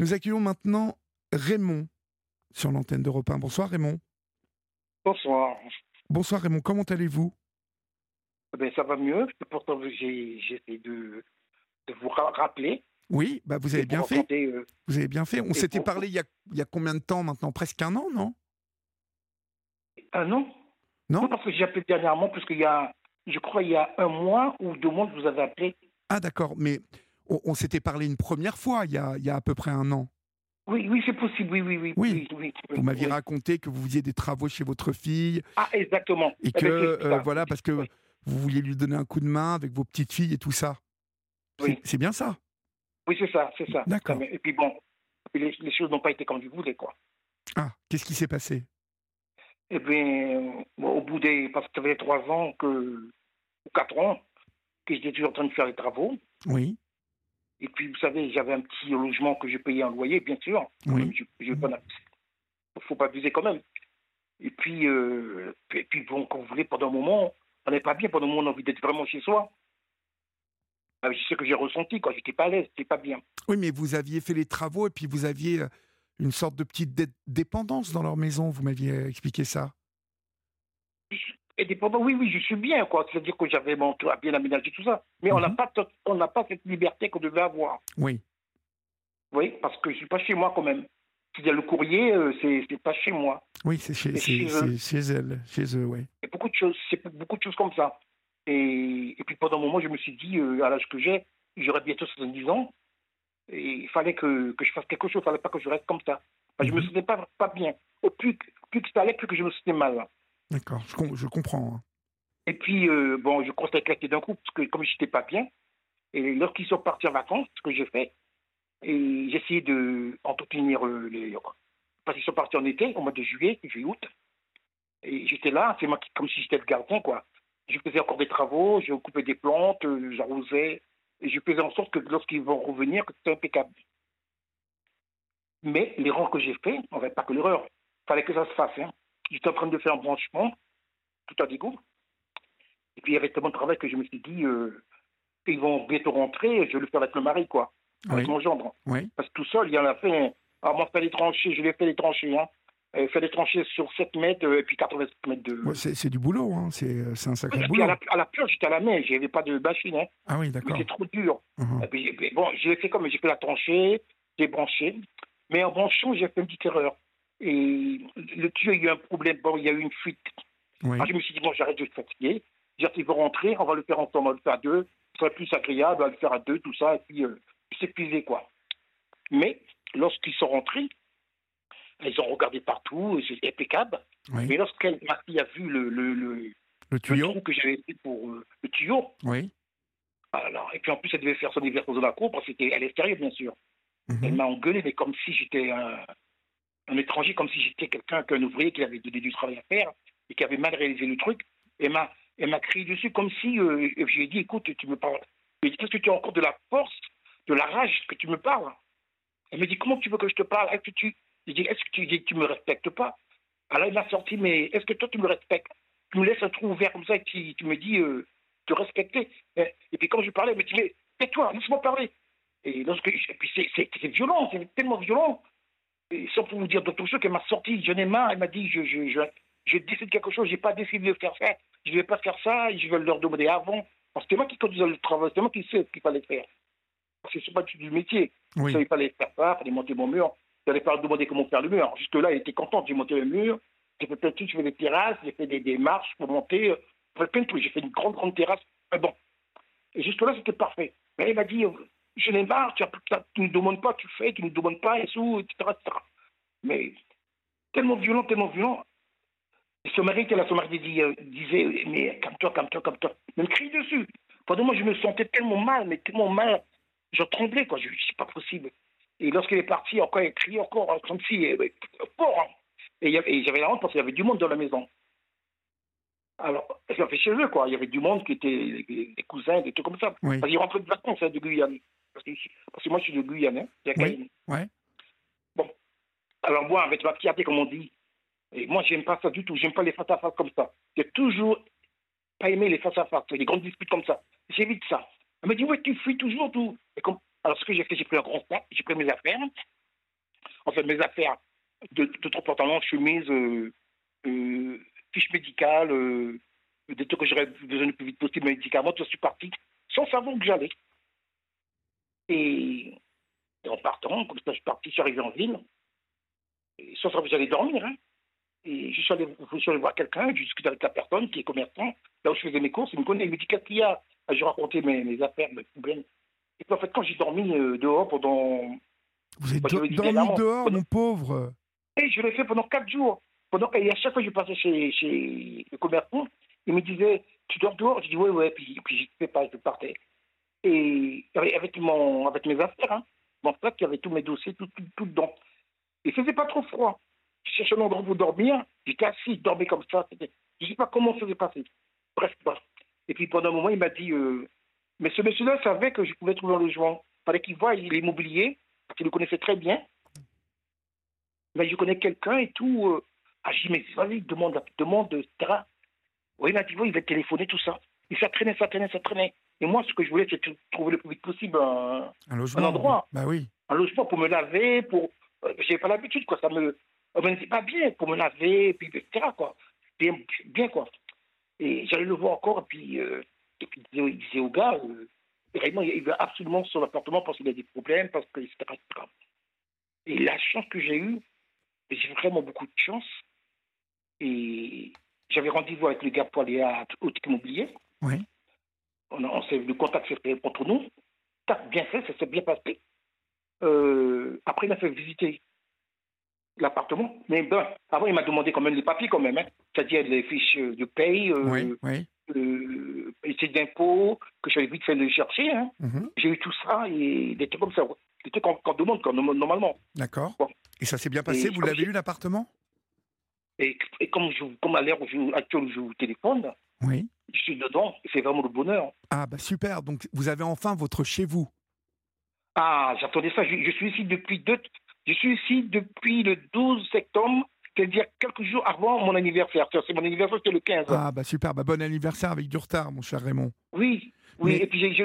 Nous accueillons maintenant Raymond sur l'antenne d'Europe 1. Bonsoir Raymond. Bonsoir. Bonsoir Raymond, comment allez-vous? Eh Ben, ça va mieux. Pourtant, essayé de, de vous ra- rappeler. Oui, bah vous avez bien fait. euh, Vous avez bien fait. On s'était parlé il y, a, il y a combien de temps maintenant? Presque un an, non? Ah non Non Non, parce que j'ai appelé dernièrement, parce qu'il y a, je crois, il y a un mois ou deux mois, vous avez appelé. Ah d'accord, mais on, on s'était parlé une première fois il y, a, il y a à peu près un an. Oui, oui, c'est possible, oui, oui, oui. Oui. oui, oui, Vous m'aviez raconté que vous faisiez des travaux chez votre fille Ah, exactement. et Eh que, ben, c'est euh, voilà, parce que vous vouliez lui donner un coup de main avec vos petites filles et tout ça. Oui. C'est bien ça Oui, c'est ça, c'est ça. D'accord. Et puis bon, les, les choses n'ont pas été comme je voulais, quoi. Ah, qu'est-ce qui s'est passé? Eh bien, bon, au bout des. Parce que ça faisait trois ans que. ou quatre ans, que j'étais toujours en train de faire les travaux. Oui, Et puis, vous savez, j'avais un petit logement que je payais en loyer, bien sûr. Quand Oui. Je faut pas abuser quand même. Et puis, euh, et puis bon, quand vous voulez, pendant un moment, on n'est pas bien, pendant un moment, on a envie d'être vraiment chez soi. Ah, C'est ce que j'ai ressenti, quoi. J'étais pas à l'aise, j'étais pas bien. oui, mais vous aviez fait les travaux et puis vous aviez une sorte de petite dé- dépendance dans leur maison. Vous m'aviez expliqué ça. Et dépendant, oui, oui, je suis bien, quoi. C'est-à-dire que j'avais mon toit bien aménagé, tout ça. Mais on n'a Mhm. pas, on n'a pas cette liberté qu'on devait avoir. Oui, voyez, parce que je suis pas chez moi quand même. C'est-à-dire le courrier, euh, c'est pas chez moi. oui, c'est chez, chez chez elle, chez eux, oui. Et beaucoup de choses, c'est beaucoup de choses comme ça. Et, et puis pendant un moment, je me suis dit, euh, à l'âge que j'ai, j'aurais bientôt 70 ans, et il fallait que, que je fasse quelque chose, il fallait pas que je reste comme ça. Enfin, Je me Mhm. sentais pas, pas bien. Au plus, plus que ça allait, plus que je me sentais mal. D'accord, je, com- je comprends. hein. Et puis, euh, bon, je claquer d'un coup, parce que comme je n'étais pas bien, et lorsqu'ils sont partis en vacances, ce que j'ai fait, et j'ai essayé de entretenir euh, les... Parce qu'ils sont partis en été, au mois de juillet, juillet, août, et j'étais là, c'est moi qui, comme si j'étais le gardien, quoi. Je faisais encore des travaux, je coupais des plantes, euh, j'arrosais, et je faisais en sorte que lorsqu'ils vont revenir, que c'était impeccable. Mais l'erreur que j'ai fait, en fait, pas que l'erreur, fallait que ça se fasse. Hein. J'étais en train de faire un branchement, tout à dégoût. Et puis il y avait tellement de travail que je me suis dit, euh, ils vont bientôt rentrer, je vais le faire avec le mari, quoi, avec Oui. mon gendre. Oui, Parce que tout seul, il y en a fait. un- Ah, moi, faire les tranchées, je l'ai fait les tranchées. Hein. Euh, faire des tranchées sur 7 mètres euh, et puis 87 mètres de. Ouais, c'est du boulot, hein. c'est un sacré puis boulot. à la, à la purge, j'étais à la main, j'avais pas de machine, hein. Ah oui, d'accord. c'est trop dur. Puis, et puis, bon, j'ai fait comme j'ai fait la tranchée, j'ai branché, mais en branchant, j'ai fait une petite erreur. Et le tuyau, il y a eu un problème, bon, il y a eu une fuite. Oui. Alors, je me suis dit, bon, j'arrête de fatiguer. J'ai dit, rentrer, on va le faire ensemble, on va le faire à deux. Ce serait plus agréable, on va le faire à deux, tout ça, et puis euh, s'épuiser, quoi. Mais lorsqu'ils sont rentrés, ils ont regardé partout, c'est impeccable. oui. Mais lorsqu'elle, ma fille a vu le, le, le, Le le tuyau trou que j'avais fait pour euh, le tuyau, Oui. alors, et puis en plus, elle devait faire son hiver dans la cour, parce qu'elle est sérieuse, bien sûr. Elle Mhm. m'a engueulé, mais comme si j'étais un, un étranger, comme si j'étais quelqu'un, qu'un ouvrier qui avait donné du travail à faire et qui avait mal réalisé le truc. Elle m'a, elle m'a crié dessus comme si euh, je lui ai dit, écoute, tu me parles. Je lui ai dit, Est-ce que tu as encore de la force, de la rage que tu me parles Elle me dit, comment tu veux que je te parle? Est-ce que tu, je dis, est-ce que tu, me respectes pas? Alors il m'a sorti, mais est-ce que toi tu me respectes? Tu me laisses un trou ouvert comme ça et tu, me dis euh, respecter. Et, et puis quand je parlais, elle me dit, mais tais-toi, laisse-moi parler. Et lorsque, et puis c'est, c'est violent, c'est tellement violent. Et pour vous dire d'autres choses qu'elle m'a sorti, j'en ai marre, elle m'a dit, je, je, je, je décide quelque chose, j'ai pas décidé de faire ça, je vais pas faire ça, je vais leur demander avant. Parce que c'est moi qui conduisais le travail, c'est moi qui sais ce qu'il fallait faire. Parce que c'est pas du métier. Oui. Il fallait faire ça, il fallait monter mon mur. Il fallait pas leur demander comment faire le mur. Jusque-là, elle était contente, j'ai monté le mur, j'ai fait plein de trucs, j'ai fait des terrasses, j'ai fait des, des marches pour monter, euh, j'ai fait plein de trucs, j'ai fait une grande, grande terrasse. Mais bon. Jusque-là, c'était parfait. Mais elle m'a dit, euh, je n'ai marre, tu, ne nous demandes pas, tu fais, tu ne nous demandes pas, et tout, etc., etc. Mais tellement violent, tellement violent. Son mari, là, son mari dit, euh, disait, mais calme-toi, calme-toi, calme-toi. Il me crie dessus. Pendant moi, je me sentais tellement mal, mais tellement mal. Je tremblais, quoi. Je c'est pas possible. Et lorsqu'elle est partie, encore, elle criait encore, hein, comme si, euh, fort. hein. Et il j'avais la honte parce qu'il y avait du monde dans la maison. Alors, l'a fait chez eux, quoi. Il y avait du monde qui était des, des cousins, des trucs comme ça. Oui. Parce qu'ils rentraient de vacances hein, de Guyane. Parce que, parce que moi, je suis de Guyane, hein, de Oui. Ouais. Bon. Alors, moi, avec ma fierté, comme on dit, et moi, j'aime pas ça du tout. J'aime pas les face à face comme ça. J'ai toujours pas aimé les face à face, les grandes disputes comme ça. J'évite ça. Elle m'a dit, ouais, tu fuis toujours, tout. Et comme... Alors, ce que j'ai fait, j'ai pris un grand sac, j'ai pris mes affaires, enfin mes affaires de, de trop pantalon, chemise, euh, euh, fiche médicale, euh, des trucs que j'aurais besoin le plus vite possible, médicaments, tout ça, je suis parti sans savoir où j'allais. Et, en partant, comme ça, je suis parti, je suis arrivé en ville, et sans savoir où j'allais dormir. Hein. Et je suis, allé, je suis allé voir quelqu'un, j'ai discuté avec la personne qui est commerçant, là où je faisais mes courses, il me connaît, il me dit qu'est-ce qu'il y a? Ah, Je racontais mes, mes affaires, mes problèmes. Et puis en fait, quand j'ai dormi euh, dehors pendant. Vous êtes je dormi dehors, pendant- mon pauvre? Et je l'ai fait pendant quatre jours. Pendant, et à chaque fois que je passais chez, chez le commerçant, il me disait Tu dors dehors? Je dis Ouais, ouais, puis, puis je ne fais pas, je partais. Et avec, mon, avec mes affaires, hein, mon sac, il y avait tous mes dossiers, tout, tout, tout dedans. Il faisait pas trop froid. Je cherchais un endroit pour dormir. J'étais assis, je dormais comme ça. Je ne sais pas comment ça s'est passé. Bref, bref. Et puis pendant un moment, il m'a dit euh, Mais ce monsieur-là savait que je pouvais trouver un logement. Il fallait qu'il voie l'immobilier, parce qu'il le connaissait très bien. Mais je connais quelqu'un et tout. euh, Ah, j'ai dit, mais vas-y, demande, demande, etc. Oui, il m'a dit, il va téléphoner, tout ça. Et ça traînait, ça traînait, ça traînait. Et moi, ce que je voulais, c'était trouver le plus vite possible un, Un logement. endroit. Bah oui. un logement pour me laver, pour. Euh, J'avais pas l'habitude, quoi. Ça me. euh, me pas bien pour me laver, puis, etc., quoi. Bien, bien, quoi. Et j'allais le voir encore, et puis, euh, et puis il, disait, au gars, euh, vraiment, il veut absolument son appartement parce qu'il a des problèmes, parce que, etc., etc. Et la chance que j'ai eue, j'ai vraiment beaucoup de chance, et j'avais rendez-vous avec le gars pour aller à Haute Immobilier. Oui. On, a- on s'est, le contact s'est fait entre nous. Bien fait, ça s'est bien passé. Euh, après, il m'a fait visiter l'appartement. Mais ben, avant, il m'a demandé quand même les papiers, quand même. hein. C'est-à-dire les fiches de paye, euh, Oui, oui. euh, d'impôts, que j'avais vite fait de chercher. hein. Mhm. J'ai eu tout ça et des trucs comme ça. Des trucs qu'on demande quand, normalement. D'accord. Bon. Et ça s'est bien passé? Et Vous l'avez eu, l'appartement? Et, et comme, je, comme à l'heure actuelle où je vous téléphone, Oui. Je suis dedans. C'est vraiment le bonheur. Ah, bah super. Donc, vous avez enfin votre chez vous. Ah, j'attendais ça. Je, je suis ici depuis deux. Je suis ici depuis le 12 septembre, c'est-à-dire quelques jours avant mon anniversaire. C'est mon anniversaire, c'était le 15. Ah, bah super. Bah, bon anniversaire avec du retard, mon cher Raymond. Oui, oui. Mais- Et puis j'ai-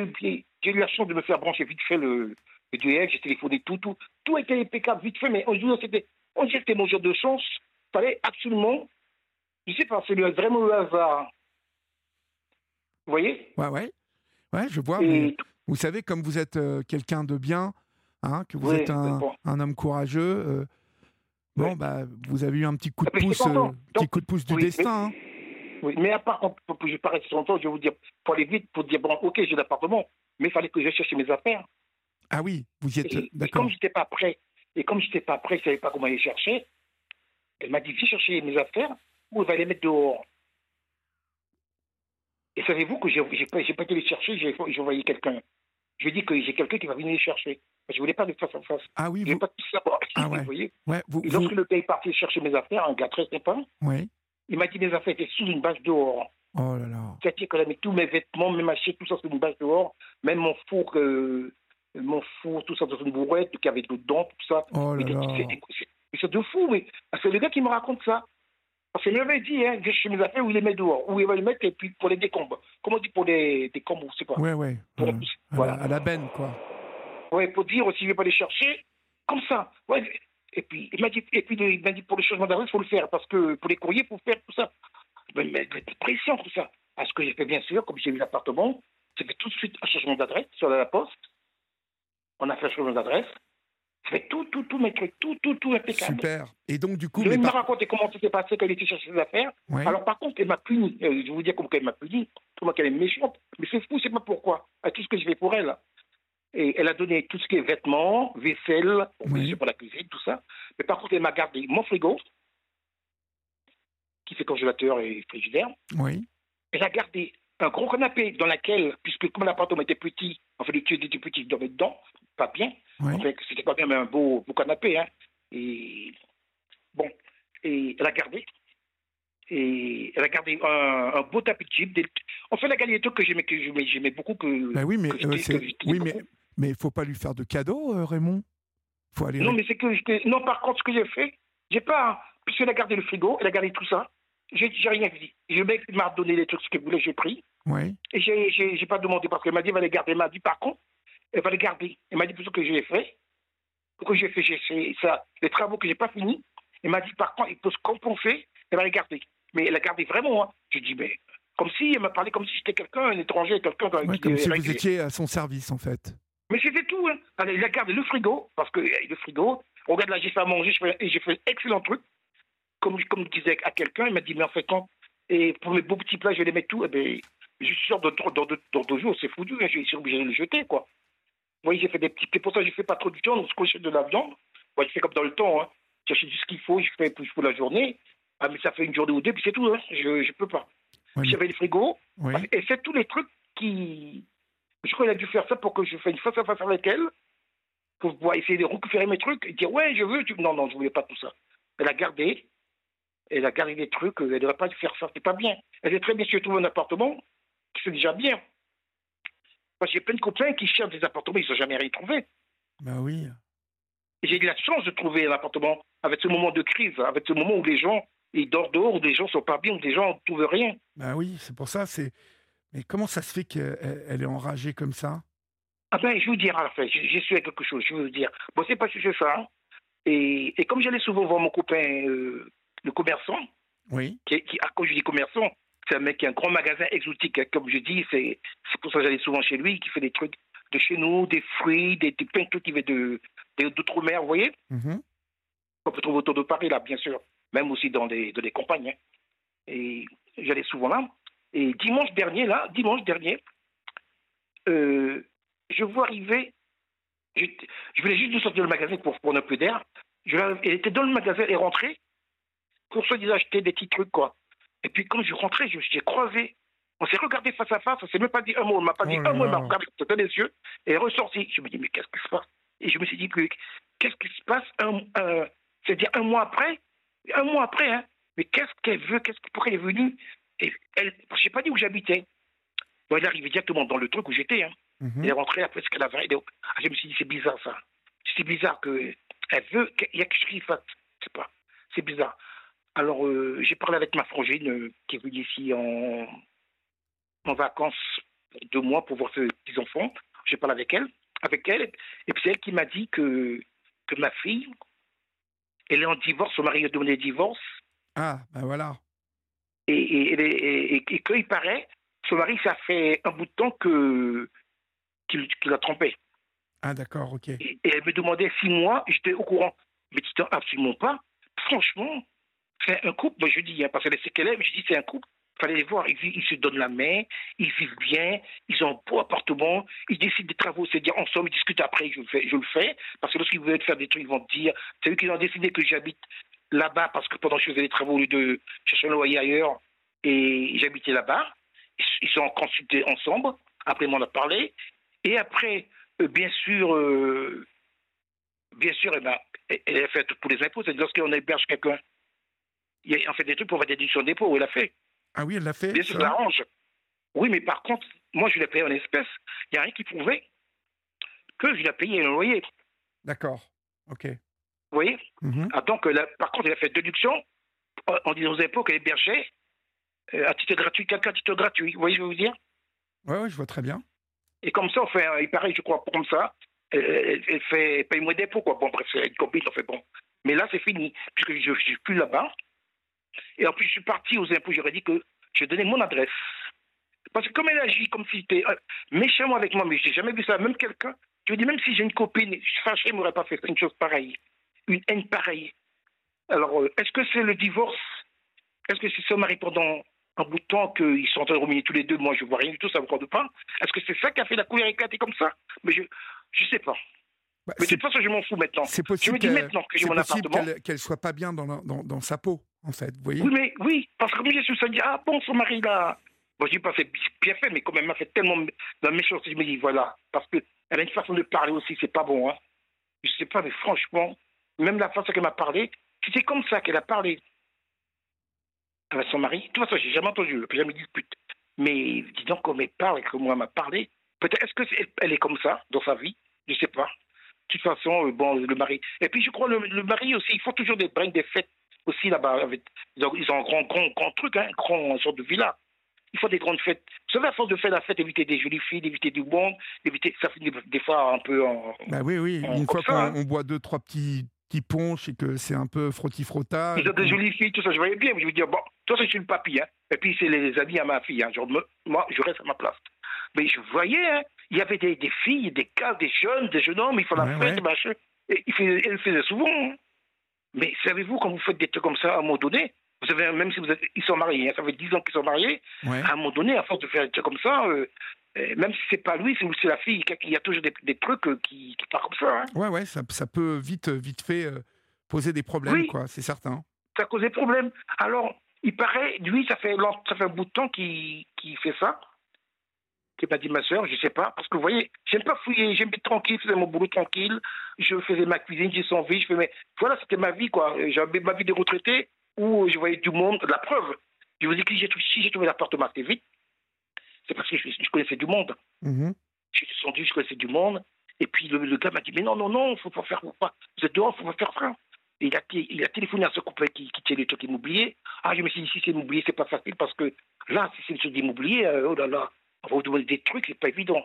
eu- la chance de me faire brancher vite fait le, le DF, j'ai téléphoné tout, tout. Tout était impeccable vite fait, mais on dirait que c'était, on dirait que c'était mon jour de chance. Il fallait absolument, je sais pas, c'est vraiment le hasard. Vous voyez Ouais, ouais. Ouais, je vois. Et- mais vous savez, comme vous êtes euh, quelqu'un de bien, hein, que vous Oui, êtes un, bon. un homme courageux, euh, bon, bah, vous avez eu un petit coup de Ah, mais pouce, euh, petit coup de pouce du oui, destin. hein. Oui, mais à part, je vais pas rester longtemps, je vais vous dire, pour aller vite, pour dire, bon, ok, j'ai l'appartement, mais il fallait que je cherche mes affaires. Ah oui, vous y êtes. D'accord. comme j'étais pas prêt, et comme j'étais pas prêt, je savais pas comment les chercher, elle m'a dit, viens chercher mes affaires, ou elle va les mettre dehors. Et savez-vous que j'ai pas, pas été les chercher, j'ai envoyé quelqu'un. Je lui ai dit que j'ai quelqu'un qui va venir les chercher. Je voulais pas de face à face. Ah oui, Je vous, pas tout savoir. Ah ouais. Vous voyez ouais, vous, Et vous- lorsque le gars est parti chercher mes affaires, un gars très sympa, ouais. il m'a dit mes affaires étaient sous une bâche dehors. Oh là là. C'est-à-dire qu'elle a mis tous mes vêtements, mes machines, tout ça sur une bâche dehors, même mon four, euh, mon four, tout ça dans une bourrette qui avait dedans, tout ça. Oh là là. c'est de fou, mais c'est le gars qui me raconte ça. Parce qu'il m'avait dit, hein, chez mes affaires où il les met dehors, où il va les mettre, et puis pour les décombres. Comment on dit pour les décombres, je sais pas. Ouais. Pour euh, la- à, voilà. la, à la benne, quoi. Ouais, pour dire s'il ne veut pas les chercher, comme ça. Ouais. Et puis, il m'a dit, et puis, il m'a dit pour le changement d'adresse, il faut le faire, parce que pour les courriers, il faut faire tout ça. Mais, mais, mais pression, tout ça. À ce que j'ai fait, bien sûr, comme j'ai eu l'appartement, j'ai fait tout de suite un changement d'adresse sur la poste. On a fait un changement d'adresse. Fait tout, tout, tout, mes trucs, tout, tout, tout impeccable. Super. Et donc, du coup, Je vais me raconter comment ça s'est passé il était chercher ses affaires. ouais. Alors, par contre, elle m'a puni. Euh, je vais vous dire comment elle m'a puni. Comment qu'elle est méchante. Mais c'est fou, je sais pas pourquoi. À tout ce que je fais pour elle. Et elle a donné tout ce qui est vêtements, vaisselle, Oui. pour la cuisine, tout ça. Mais par contre, elle m'a gardé mon frigo, qui fait congélateur et frigidaire. Oui. Elle a gardé un gros canapé dans lequel, puisque comme l'appartement était petit, enfin le tuyau était petit, je dormais dedans, pas bien. Oui. Enfin, c'était quand même un beau, beau canapé. Hein. Et bon, et elle a gardé. Et elle a gardé un, un beau tapis de jeep. Des... En fait, elle a gardé des trucs que j'aimais, que j'aimais, beaucoup. Que, Bah oui, mais que euh, oui, mais beaucoup. mais il faut pas lui faire de cadeaux, euh, Raymond. Faut aller. Non, mais c'est que. Non, par contre, ce que j'ai fait, j'ai pas. Puisqu'elle a gardé le frigo, elle a gardé tout ça. J'ai j'ai rien dit. Le mec m'a donné les trucs qu'il voulait, j'ai pris. Oui. Et j'ai- j'ai j'ai pas demandé parce qu'elle m'a dit elle va les garder. Elle m'a dit par contre, elle va les garder. Elle m'a dit ce que j'ai fait. que j'ai fait ça, les travaux que j'ai pas finis. Elle m'a dit, par contre, il faut se compenser, elle va les garder. Mais elle a gardé vraiment. Hein. Je dis, mais comme si elle m'a parlé comme si j'étais quelqu'un, un étranger, quelqu'un. Ouais, comme si vous étiez à son service, en fait. Mais c'était tout. Hein. il a gardé le frigo, parce que le frigo, regarde là, j'ai fait à manger, j'ai fait excellent truc. Comme, comme je disais à quelqu'un, il m'a dit, mais en fait, quand, et pour mes beaux petits plats, je les mettre tout, et eh ben, je suis sûr, dans, dans, dans, deux jours, c'est foutu, hein, je suis obligé de le jeter, quoi. Vous voyez, j'ai fait des petits. C'est pour ça que je fais pas trop de viande, parce que je de la viande. Moi, je fais comme dans le temps, hein. J'achète tout ce qu'il faut, je fais pour la journée. Ah, mais ça fait une journée ou deux, puis c'est tout, hein. Je ne peux pas. J'avais le frigo, et c'est tous les trucs qui. Je crois qu'il a dû faire ça pour que je fasse une face à face avec elle, pour pouvoir essayer de récupérer mes trucs et dire Ouais, je veux. Non, non, je ne voulais pas tout ça. Elle a gardé, elle a gardé des trucs, elle ne devrait pas faire ça, c'est pas bien. Elle est très bien si je trouve un appartement, c'est déjà bien. Parce qu'il y a plein de copains qui cherchent des appartements, ils n'ont jamais rien trouvé. Ben oui. J'ai eu la chance de trouver un appartement avec ce moment de crise, avec ce moment où les gens ils dorment dehors, où les gens sont pas bien, où les gens ne trouvent rien. Ben oui, c'est pour ça. C'est. Mais comment ça se fait qu'elle est enragée comme ça? Ah ben, je vous dire, fait, j'y suis avec quelque chose. Je veux vous dire. Bon, c'est pas si c'est ça. Et, et, comme j'allais souvent voir mon copain, euh, le commerçant, oui. qui, qui, à cause je dis commerçant, c'est un mec qui a un grand magasin exotique, hein, comme je dis. C'est pour ça que j'allais souvent chez lui, qui fait des trucs de chez nous, des fruits, des, des plein de trucs qui viennent d'outre-mer, vous voyez mm-hmm. On peut trouver autour de Paris, là, bien sûr. Même aussi dans des, dans des campagnes. Hein. Et j'allais souvent là. Et dimanche dernier, là, dimanche dernier, euh, je vois arriver. Je, je venais juste de sortir du magasin pour prendre un peu d'air. Elle était dans le magasin et rentrée pour se dire acheter des petits trucs, quoi. Et puis, quand je rentrais, je suis croisé. On s'est regardé face à face, on s'est même pas dit un mot, on m'a pas dit oh un mot, on m'a regardé dans les yeux et est ressorti. Je me dis, mais qu'est-ce qui se passe? Et je me suis dit, qu'est-ce qui se passe un, C'est-à-dire un mois après Un mois après, hein Mais qu'est-ce qu'elle veut qu'est-ce, Pourquoi elle est venue? Et elle, Je sais pas dit où j'habitais. Bon, elle est arrivée directement dans le truc où j'étais. Hein. Mm-hmm. Elle est rentrée après ce qu'elle avait. Ah, je me suis dit, c'est bizarre ça. C'est bizarre qu'elle veut qu'il y a quelque chose qui fasse. Je sais pas. C'est bizarre. Alors, euh, j'ai parlé avec ma frangine euh, qui est venue ici en, en vacances deux mois pour voir ses petits-enfants. J'ai parlé avec elle, avec elle, et puis c'est elle qui m'a dit que, que ma fille, elle est en divorce, son mari a donné divorce. Ah, ben voilà. Et, et, et, et, qu'il paraît, son mari, ça fait un bout de temps que qu'il l'a trompé. Ah, d'accord, ok. Et, elle me demandait si moi, j'étais au courant. Mais tu absolument pas. Franchement, c'est un couple, moi je dis, hein, parce qu'elle est, mais je dis c'est un couple. Fallait les voir, ils, se donnent la main, ils vivent bien, ils ont un beau appartement, ils décident des travaux, c'est-à-dire ensemble, ils discutent après, je le fais, parce que lorsqu'ils veulent faire des trucs, ils vont dire, c'est eux qui ont décidé que j'habite là-bas, parce que pendant que je faisais les travaux, au lieu de chercher un loyer ailleurs, et j'habitais là-bas, ils sont consultés ensemble, après ils m'en ont parlé, et après, euh, bien sûr, euh, bien sûr, eh ben, elle a fait tous les impôts, c'est-à-dire lorsqu'on héberge quelqu'un, il a fait des trucs pour faire des déductions d'impôts, elle l'a fait. Ah oui, elle l'a fait Bien sûr, ça arrange. Oui, mais par contre, moi, je l'ai payé en espèces. Il n'y a rien qui prouvait que je l'ai payé un loyer. D'accord, ok. Vous voyez? Mhm. ah, Donc, par contre, il a fait déduction en disant aux impôts qu'elle hébergeait euh, à titre gratuit, quelqu'un à titre gratuit. Vous voyez, je veux vous dire? Oui, oui, je vois très bien. Et comme ça, on fait, il paraît, je crois, comme ça, elle, fait paye moins d'impôts, quoi. Bon, bref, c'est une copine, on fait bon. Mais là, c'est fini, puisque je ne suis plus là-bas. Et en plus, je suis parti aux impôts, j'aurais dit que je donnais mon adresse. Parce que comme elle agit comme si c'était euh, méchamment avec moi, mais je n'ai jamais vu ça, même quelqu'un, je veux dire, même si j'ai une copine, je fâché, ne m'aurait pas fait une chose pareille, une haine pareille. Alors, euh, est-ce que c'est le divorce? Est-ce que c'est son mari pendant un bout de temps qu'ils sont en train de ruminer tous les deux? Moi, je ne vois rien du tout, ça ne me regarde pas. Est-ce que c'est ça qui a fait la couleur éclater comme ça? Mais je ne sais pas. Bah, mais de toute façon, je m'en fous maintenant. C'est possible qu'elle ne soit pas bien dans, dans, dans, sa peau, en fait. Vous voyez oui, mais oui, parce que je suis dit, ah bon, son mari là. Bon, je dis pas c'est bien fait, mais quand même, elle m'a fait tellement de méchanceté. Je me dis, voilà, parce qu'elle a une façon de parler aussi, c'est pas bon. Hein. Je sais pas, mais franchement, même la façon qu'elle m'a parlé, c'était comme ça qu'elle a parlé avec son mari. De toute façon, j'ai jamais entendu, je jamais dispute. Mais dis donc, comme elle parle et comment elle m'a parlé, peut-être, est-ce qu'elle elle est comme ça dans sa vie? Je sais pas. De toute façon, euh, bon, le mari. Et puis, je crois, le, le mari aussi, ils font toujours des brins, des fêtes aussi là-bas. Ils ont, ils ont un grand, grand, grand truc, hein, un grand sorte de villa. il faut des grandes fêtes. Vous savez, à force de faire la fête, éviter des jolies filles, d'éviter du monde, éviter, ça finit des fois un peu en. Bah oui, oui. en- Une fois qu'on hein. boit deux, trois petits, petits punch et que c'est un peu frotti-frotta. Ils ont des jolies filles, tout ça, je voyais bien. Je me dis, bon, toi, je suis le papy, hein. Et puis, c'est les amis à ma fille, hein. Genre, moi, je reste à ma place. Mais je voyais, hein, il y avait des, des filles, des gars, des jeunes, des jeunes hommes, ils font la Ouais, fête, ouais. machin. Et ils faisaient, le faisaient souvent. hein. Mais savez-vous, quand vous faites des trucs comme ça, à un moment donné, vous avez, même si vous êtes, ils sont mariés, hein, ça fait 10 ans qu'ils sont mariés, Ouais. à un moment donné, à force de faire des trucs comme ça, euh, euh, même si c'est pas lui, c'est la fille, il y a toujours des, des trucs euh, qui, qui partent comme ça. hein. Ouais, ouais, ça, ça peut vite, vite fait poser des problèmes, Oui. quoi, c'est certain. ça cause des problèmes. Alors, il paraît, lui, ça fait, ça fait un bout de temps qu'il qu'il fait ça. Qui m'a dit ma soeur, je sais pas. Parce que vous voyez, j'aime pas fouiller, j'aime être tranquille, je faisais mon boulot tranquille. Je faisais ma cuisine, j'ai son vie, je fais, mais voilà, c'était ma vie, quoi. J'avais ma vie de retraité où je voyais du monde. La preuve, je vous dis que si j'ai trouvé l'appartement assez vite, c'est parce que je, je connaissais du monde. Mhm. J'ai descendu, je connaissais du monde. Et puis le, le gars m'a dit, mais non, non, non, faut pas faire, faut pas, vous êtes dehors, faut pas faire ça. Et il a, té- il a téléphoné à ce couple qui, qui tient les trucs immobiliers. Ah, je me suis dit, si c'est immobilier, c'est pas facile parce que là, si c'est sur l'immobilier, euh, oh là là, on va vous demander des trucs, c'est pas évident.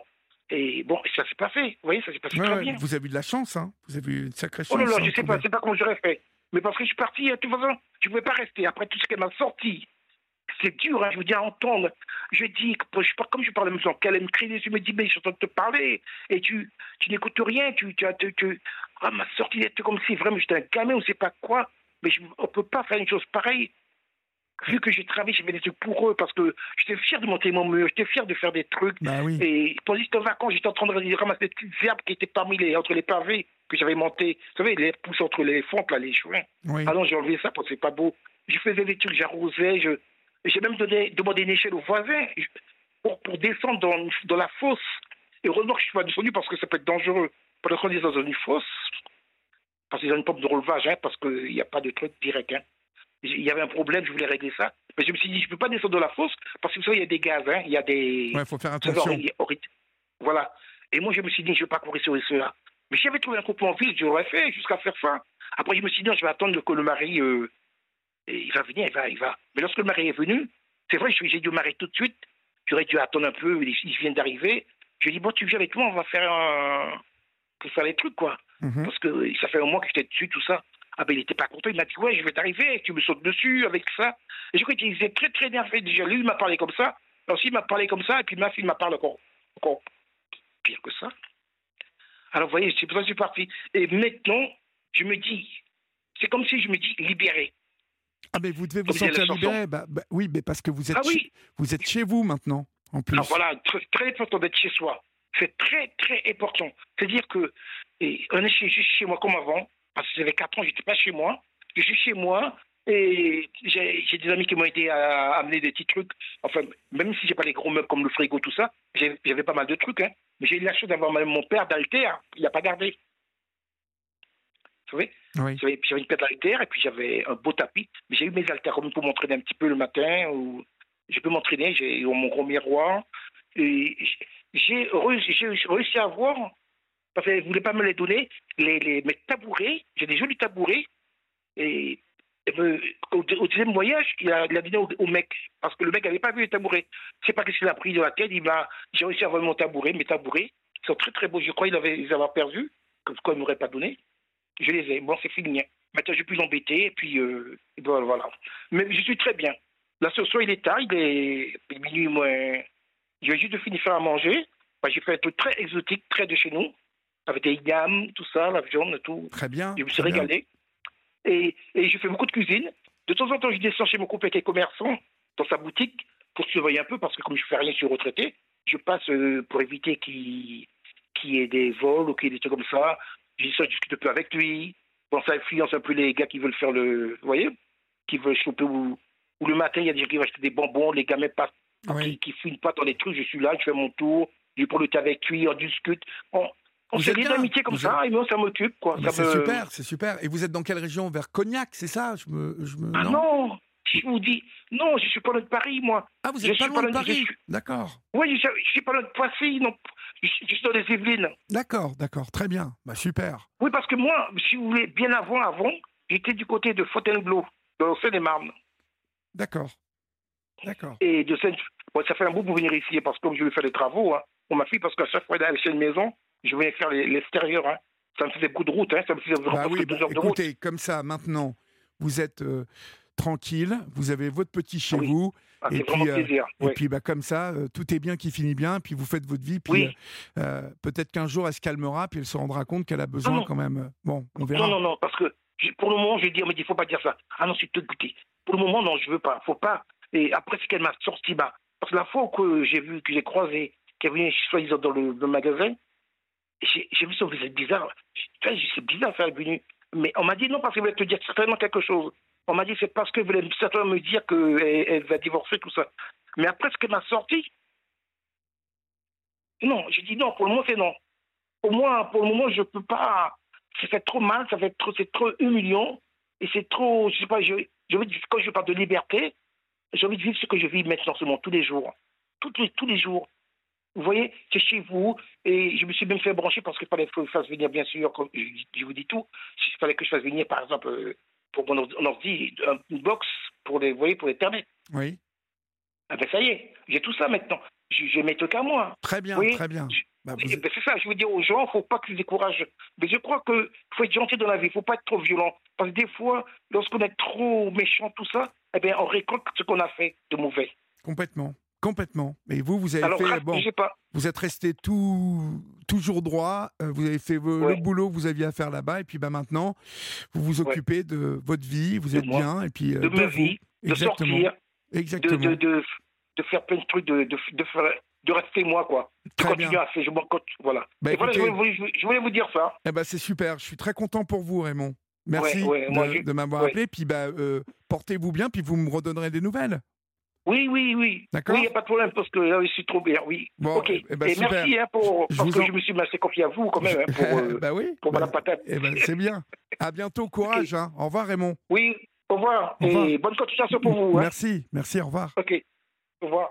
Et bon, ça s'est pas fait. Vous voyez, ça s'est passé Ouais, très ouais, bien. Vous avez eu de la chance, hein. Vous avez eu une sacrée chance. Oh là là, hein, je sais pas, je sais pas comment j'aurais fait. Mais parce que je suis parti, hein, de toute façon, je ne pouvais pas rester. Après tout ce qu'elle m'a sorti, c'est dur, hein, je vous dis, à entendre. Je dis, que je sais pas, comme je parle à maison, qu'elle me crie dessus, me dit, mais je suis en train de te parler, et tu, tu n'écoutes rien, tu, tu, tu, tu- ah, m'a sorti des trucs comme si vraiment j'étais un gamin, on ne sait pas quoi, mais je, on ne peut pas faire une chose pareille. Vu que j'ai travaillé, j'ai fait des trucs pour eux, parce que j'étais fier de monter mon mur, j'étais fier de faire des trucs, Bah oui. et pendant que j'étais en vacances, j'étais en train de ramasser des petites herbes qui étaient parmi les, entre les pavés que j'avais montés. Vous savez, les pousses entre les fontes, là, les chouins. oui. Non, j'ai enlevé ça parce que c'est pas beau. Je faisais des trucs, j'arrosais, je, j'ai même donné, demandé une échelle aux voisins pour, pour descendre dans, dans la fosse. Et heureusement que je suis pas descendu parce que ça peut être dangereux. Pendant qu'on est dans une fosse, parce qu'ils ont une pompe de relevage, hein, parce qu'il n'y a pas de truc direct. Hein. Il y avait un problème, je voulais régler ça. Mais je me suis dit, je ne peux pas descendre dans la fosse parce que vous savez, il y a des gaz, hein, il y a des. Ouais, faut faire attention. Voilà. Et moi, je me suis dit, je ne vais pas courir sur cela. Mais si j'avais trouvé un couple en ville, j'aurais fait jusqu'à faire ça. Après, je me suis dit, non, je vais attendre que le mari, euh, il va venir, il va, il va. Mais lorsque le mari est venu, c'est vrai, j'ai dû au mari tout de suite. J'aurais dû attendre un peu, ils viennent d'arriver. Je lui ai dit, bon, tu viens avec moi, on va faire un... pour faire les trucs, quoi. Mhm. Parce que ça fait un mois que j'étais dessus, tout ça. Ah ben, il était pas content, il m'a dit, ouais, je vais t'arriver, tu me sautes dessus avec ça. Et je crois qu'il était très, très énervé. Déjà, lui, il m'a parlé comme ça. Ensuite, il m'a parlé comme ça, et puis ma fille m'a parlé encore, encore pire que ça. Alors, vous voyez, c'est pour ça que je suis parti. Et maintenant, je me dis, c'est comme si je me dis libéré. Ah, mais vous devez vous Comme sentir libéré. Bah, bah, oui, mais parce que vous êtes, Ah chez, vous êtes chez vous maintenant, en plus. Alors voilà, très, très important d'être chez soi. C'est très, très important. C'est-à-dire que et on est chez, suis chez moi comme avant, parce que j'avais 4 ans, j'étais pas chez moi. Je suis chez moi et j'ai des amis qui m'ont aidé à amener des petits trucs. Enfin, même si j'ai pas les gros meubles comme le frigo, tout ça, j'avais pas mal de trucs. Hein. Mais j'ai eu la chance d'avoir même mon père d'alter, il n'a pas gardé. Vous savez? Oui. j'avais une paire d'haltères et puis j'avais un beau tapis. Mais j'ai eu mes haltères comme pour m'entraîner un petit peu le matin. Ou je peux m'entraîner, j'ai mon gros miroir. Et j'ai réussi à avoir, parce qu'elle ne voulait pas me les donner, les, les, mes tabourets. J'ai des jolis tabourets. Et, au, deuxième voyage, il a, il donné au, au mec. Parce que le mec n'avait pas vu les tabourets. Je sais pas qu'est-ce qu'il a pris de la tête. Il m'a, j'ai réussi à avoir mon tabouret, mes tabourets. Ils sont très très beaux. Je crois qu'il avait, ils avaient perdu. Comme quoi, il ne m'aurait pas donné. Je les ai. Bon, c'est fini. Maintenant, je ne vais plus l'embêter. Et puis, euh, voilà. Mais je suis très bien. Là, ce soir, il est tard. Il est, minuit moins. Je viens juste de finir faire à manger. Bah, j'ai fait un truc très exotique, très de chez nous. Avec des yams, tout ça, la viande, tout. Très bien. Je me suis régalé. Et, et je fais beaucoup de cuisine. De temps en temps, je descends chez mon copain qui est commerçant, dans sa boutique, pour surveiller un peu, parce que comme je fais rien, je suis retraité. Je passe euh, pour éviter qu'il qu'il y ait des vols ou qu'il y ait des trucs comme ça. Je dis ça, je discute un peu avec lui. Bon, ça influence un peu les gars qui veulent faire le. Vous voyez Qui veulent choper ou, ou le matin, il y a des gens qui vont acheter des bonbons, les gamins passent, Oui. qui, qui fouinent pas dans les trucs. Je suis là, je fais mon tour, je prends le thé avec lui, on discute. On, êtes lie bien. d'amitié comme Vous ça, et moi, ça m'occupe, quoi. C'est super, c'est super. Et vous êtes dans quelle région? Vers Cognac, c'est ça? Je me, je me... Ah non, je vous dis, non, je suis pas loin de Paris, moi. Ah, vous je êtes pas suis loin pas de loin de- je Paris suis- D'accord. Oui, je, je suis pas loin de Poissy, non. Je, suis- je suis dans les Yvelines. D'accord, d'accord. Très bien. Bah, super. Oui, parce que moi, si vous voulez, bien avant, avant, j'étais du côté de Fontainebleau, dans le Seine-et-Marne. D'accord. D'accord. Et de Seine, bon, ça fait un bout pour venir ici, parce que comme je vais faire les travaux, hein, pour ma fille, parce qu'à chaque fois d'aller chez une maison, je venais faire l'extérieur. Hein. Ça me faisait beaucoup de route, hein. ça me faisait Bah oui, deux bah, heures de route. écoutez, comme ça, maintenant, vous êtes euh, tranquille, vous avez votre petit chez Oui. vous, Ah, et puis, euh, plaisir. et ouais. puis bah, comme ça, euh, tout est bien qui finit bien, puis vous faites votre vie, puis Oui. peut-être qu'un jour elle se calmera, puis elle se rendra compte qu'elle a besoin quand même. Bon, on verra. Non, non, non, parce que pour le moment, je vais dire, mais il faut pas dire ça. Ah non, c'est tout goûté. Pour le moment, non, je veux pas. Faut pas. Et après, c'est qu'elle m'a sorti bas. Parce que la fois que j'ai vu, que j'ai croisé, qu'elle venait soi-disant dans le, le magasin, j'ai vu son visage bizarre. J'ai dit, C'est bizarre, ça venu. Mais on m'a dit non, parce qu'elle voulait te dire certainement quelque chose. On m'a dit c'est parce qu'elle voulait certainement me dire qu'elle elle va divorcer, tout ça. Mais après, ce qu'elle m'a sorti, non, j'ai dit non, pour le moment, c'est non. Pour moi, pour le moment, je peux pas. Ça fait trop mal, ça fait trop, c'est trop humiliant. Et c'est trop, je sais pas, je, je veux, quand je parle de liberté, j'ai envie de vivre ce que je vis maintenant seulement, tous les jours. Les, tous les jours. Vous voyez, c'est chez vous. Et je me suis même fait brancher parce qu'il fallait que je fasse venir, bien sûr, comme je, je vous dis tout. Il fallait que je fasse venir, par exemple, euh, pour mon ordi, un ordi, un- une box pour les, vous voyez, pour les Internet. Oui, Ah ben ça y est, j'ai tout ça maintenant. J'ai mes trucs à moi. très bien, très bien. Bah, vous- ben, c'est ça, je veux dire aux gens, faut pas qu'ils se découragent. Mais je crois qu'il faut être gentil dans la vie, faut pas être trop violent. Parce que des fois, lorsqu'on est trop méchant, tout ça, eh bien, on récolte ce qu'on a fait de mauvais. Complètement, complètement. Mais vous, vous avez Alors, fait, bon, pas. vous êtes resté tout, toujours droit, euh, vous avez fait Ouais. le boulot que vous aviez à faire là-bas, et puis bah, maintenant, vous vous Ouais. occupez de votre vie, vous De êtes moi. bien, et puis euh, De ma vous. vie, de Exactement. sortir, de, Exactement. de, de, de faire plein de trucs, de, de, de, faire- de rester moi, quoi. De Très continuer bien. à faire, je voilà. Bah, Et voilà, je voulais, vous- je voulais vous dire ça. eh ben, c'est super, je suis très content pour vous, Raymond. Merci Ouais, de, je- de m'avoir appelé, puis bah, euh, portez-vous bien, puis vous me redonnerez des nouvelles. Oui, oui, oui. D'accord. Oui, il n'y a pas de problème, parce que là, je suis trop bien, oui. Bon, ok. eh ben, Et super. merci hein, pour, Je parce que en- je me suis assez confié à vous, quand même, hein, pour, euh, bah oui, pour bah, Madame Patate. eh ben, c'est bien. À bientôt, courage. hein. Au revoir, Raymond. Oui, au revoir. Au revoir. Et bonne continuation pour vous. Hein. Merci, merci, au revoir. Ok, au revoir.